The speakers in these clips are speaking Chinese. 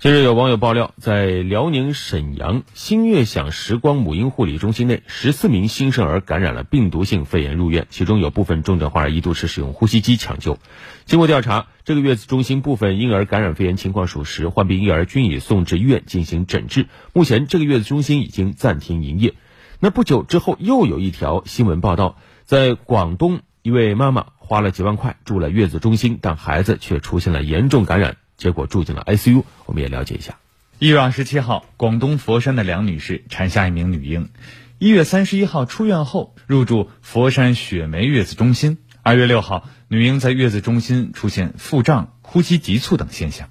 近日有网友爆料，在辽宁沈阳新悦享时光母婴护理中心内，十四名新生儿感染了病毒性肺炎入院，其中有部分重症患儿一度是使用呼吸机抢救。经过调查，这个月子中心部分婴儿感染肺炎情况属实，患病婴儿均已送至医院进行诊治。目前，这个月子中心已经暂停营业。那不久之后，又有一条新闻报道，在广东，一位妈妈花了几万块住了月子中心，但孩子却出现了严重感染。结果住进了 ICU，我们也了解一下。一月二十七号，广东佛山的梁女士产下一名女婴。一月三十一号出院后入住佛山雪梅月子中心。二月六号，女婴在月子中心出现腹胀、呼吸急促等现象。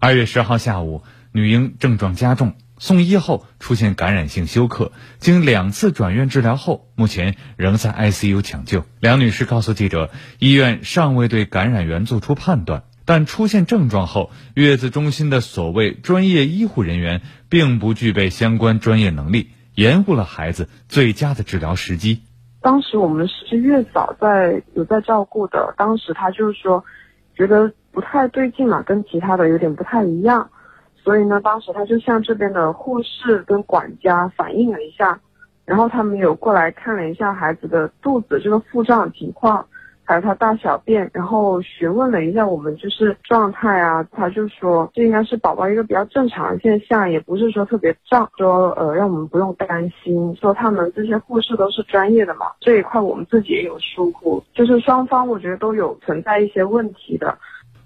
二月十号下午，女婴症状加重，送医后出现感染性休克，经两次转院治疗后，目前仍在 ICU 抢救。梁女士告诉记者，医院尚未对感染源作出判断。但出现症状后，月子中心的所谓专业医护人员并不具备相关专业能力，延误了孩子最佳的治疗时机。当时我们是月嫂在有在照顾的，当时他就是说，觉得不太对劲嘛，跟其他的有点不太一样，所以呢，当时他就向这边的护士跟管家反映了一下，然后他们有过来看了一下孩子的肚子这个腹胀情况。还有他大小便，然后询问了一下我们就是状态啊，他就说这应该是宝宝一个比较正常的现象，也不是说特别胀，说呃让我们不用担心，说他们这些护士都是专业的嘛，这一块我们自己也有疏忽，就是双方我觉得都有存在一些问题的。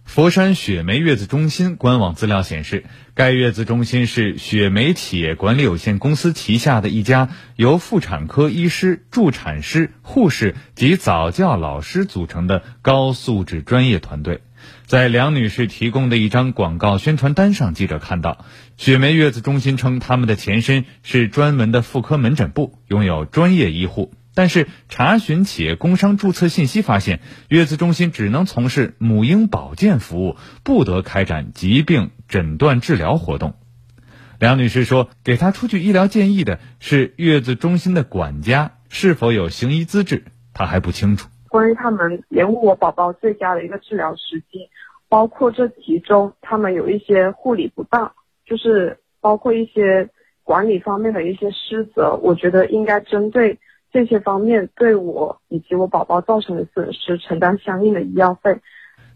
佛山雪梅月子中心官网资料显示，该月子中心是雪梅企业管理有限公司旗下的一家由妇产科医师、助产师、护士及早教老师组成的高素质专业团队。在梁女士提供的一张广告宣传单上，记者看到，雪梅月子中心称他们的前身是专门的妇科门诊部，拥有专业医护。但是查询企业工商注册信息发现，月子中心只能从事母婴保健服务，不得开展疾病诊断治疗活动。梁女士说：“给她出具医疗建议的是月子中心的管家，是否有行医资质，她还不清楚。”关于他们延误我宝宝最佳的一个治疗时机，包括这其中他们有一些护理不当，就是包括一些管理方面的一些失责，我觉得应该针对。这些方面对我以及我宝宝造成的损失承担相应的医药费。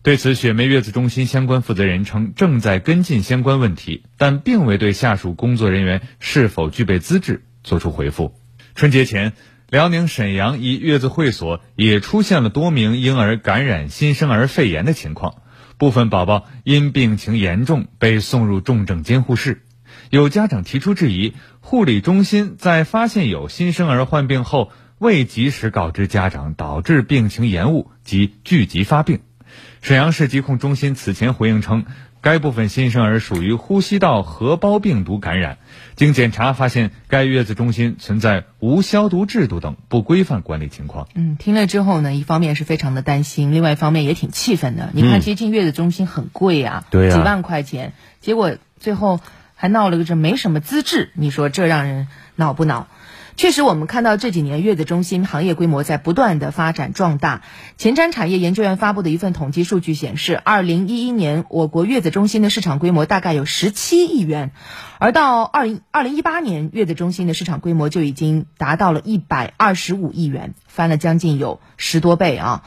对此，雪梅月子中心相关负责人称，正在跟进相关问题，但并未对下属工作人员是否具备资质作出回复。春节前，辽宁沈阳一月子会所也出现了多名婴儿感染新生儿肺炎的情况，部分宝宝因病情严重被送入重症监护室。有家长提出质疑，护理中心在发现有新生儿患病后未及时告知家长，导致病情延误及聚集发病。沈阳市疾控中心此前回应称，该部分新生儿属于呼吸道合胞病毒感染。经检查发现，该月子中心存在无消毒制度等不规范管理情况。嗯，听了之后呢，一方面是非常的担心，另外一方面也挺气愤的。你看，接近月子中心很贵啊，对几万块钱，结果最后。还闹了个这没什么资质，你说这让人恼不恼？确实，我们看到这几年月子中心行业规模在不断的发展壮大。前瞻产业研究院发布的一份统计数据显示，二零一一年我国月子中心的市场规模大概有十七亿元，而到二零二零一八年，月子中心的市场规模就已经达到了一百二十五亿元，翻了将近有十多倍啊。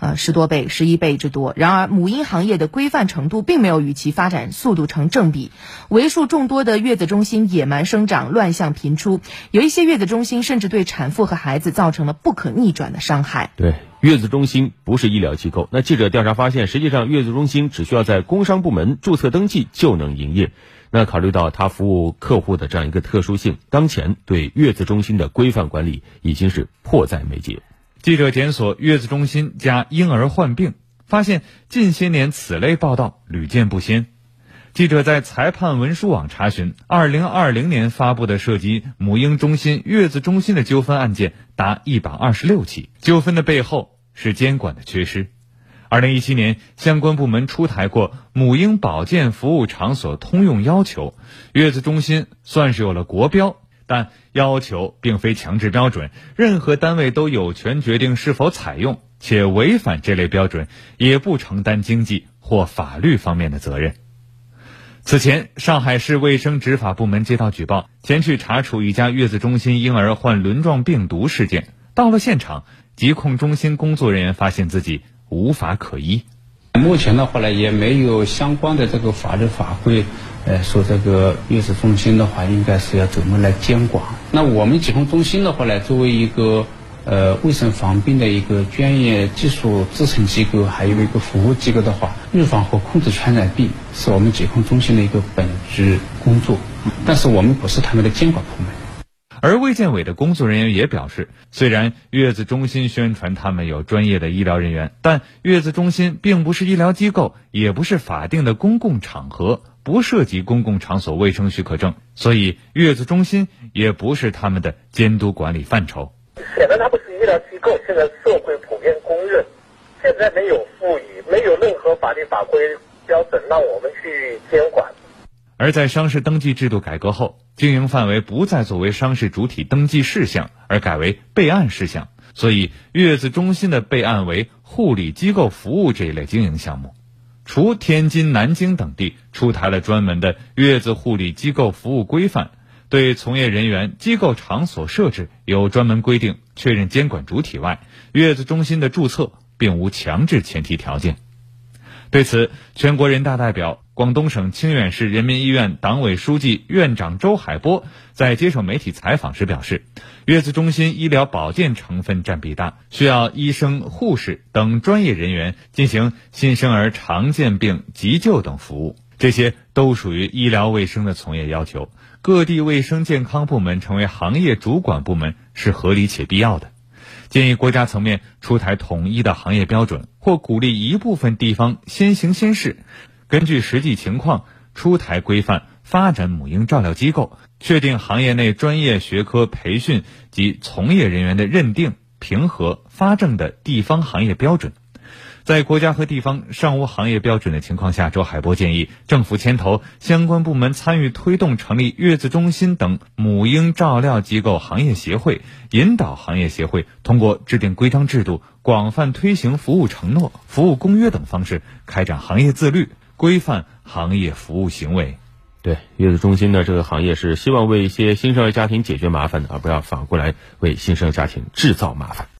呃，十多倍、十一倍之多。然而，母婴行业的规范程度并没有与其发展速度成正比，为数众多的月子中心野蛮生长、乱象频出，有一些月子中心甚至对产妇和孩子造成了不可逆转的伤害。对，月子中心不是医疗机构。那记者调查发现，实际上月子中心只需要在工商部门注册登记就能营业。那考虑到他服务客户的这样一个特殊性，当前对月子中心的规范管理已经是迫在眉睫。记者检索月子中心加婴儿患病，发现近些年此类报道屡见不鲜。记者在裁判文书网查询，二零二零年发布的涉及母婴中心、月子中心的纠纷案件达一百二十六起，纠纷的背后是监管的缺失。二零一七年，相关部门出台过母婴保健服务场所通用要求，月子中心算是有了国标。但要求并非强制标准，任何单位都有权决定是否采用，且违反这类标准也不承担经济或法律方面的责任。此前，上海市卫生执法部门接到举报，前去查处一家月子中心婴儿患轮状病毒事件。到了现场，疾控中心工作人员发现自己无法可依。目前的话呢，也没有相关的这个法律法规，呃，说这个月子中心的话，应该是要怎么来监管。那我们疾控中心的话呢，作为一个呃卫生防病的一个专业技术支撑机构，还有一个服务机构的话，预防和控制传染病是我们疾控中心的一个本职工作。但是我们不是他们的监管部门。而卫健委的工作人员也表示，虽然月子中心宣传他们有专业的医疗人员，但月子中心并不是医疗机构，也不是法定的公共场合，不涉及公共场所卫生许可证，所以月子中心也不是他们的监督管理范畴。显然它不是医疗机构，现在社会普遍公认，现在没有赋予，没有任何法律法规标准让我们去监管。而在商事登记制度改革后，经营范围不再作为商事主体登记事项，而改为备案事项。所以，月子中心的备案为护理机构服务这一类经营项目。除天津、南京等地出台了专门的月子护理机构服务规范，对从业人员、机构场所设置有专门规定、确认监管主体外，月子中心的注册并无强制前提条件。对此，全国人大代表、广东省清远市人民医院党委书记、院长周海波在接受媒体采访时表示，月子中心医疗保健成分占比大，需要医生、护士等专业人员进行新生儿常见病急救等服务，这些都属于医疗卫生的从业要求。各地卫生健康部门成为行业主管部门是合理且必要的。建议国家层面出台统一的行业标准，或鼓励一部分地方先行先试，根据实际情况出台规范，发展母婴照料机构，确定行业内专业学科培训及从业人员的认定、评核、发证的地方行业标准。在国家和地方尚无行业标准的情况下，周海波建议政府牵头相关部门参与推动成立月子中心等母婴照料机构行业协会，引导行业协会通过制定规章制度、广泛推行服务承诺、服务公约等方式开展行业自律，规范行业服务行为。对，月子中心呢这个行业是希望为一些新生儿家庭解决麻烦，而不要反过来为新生儿家庭制造麻烦。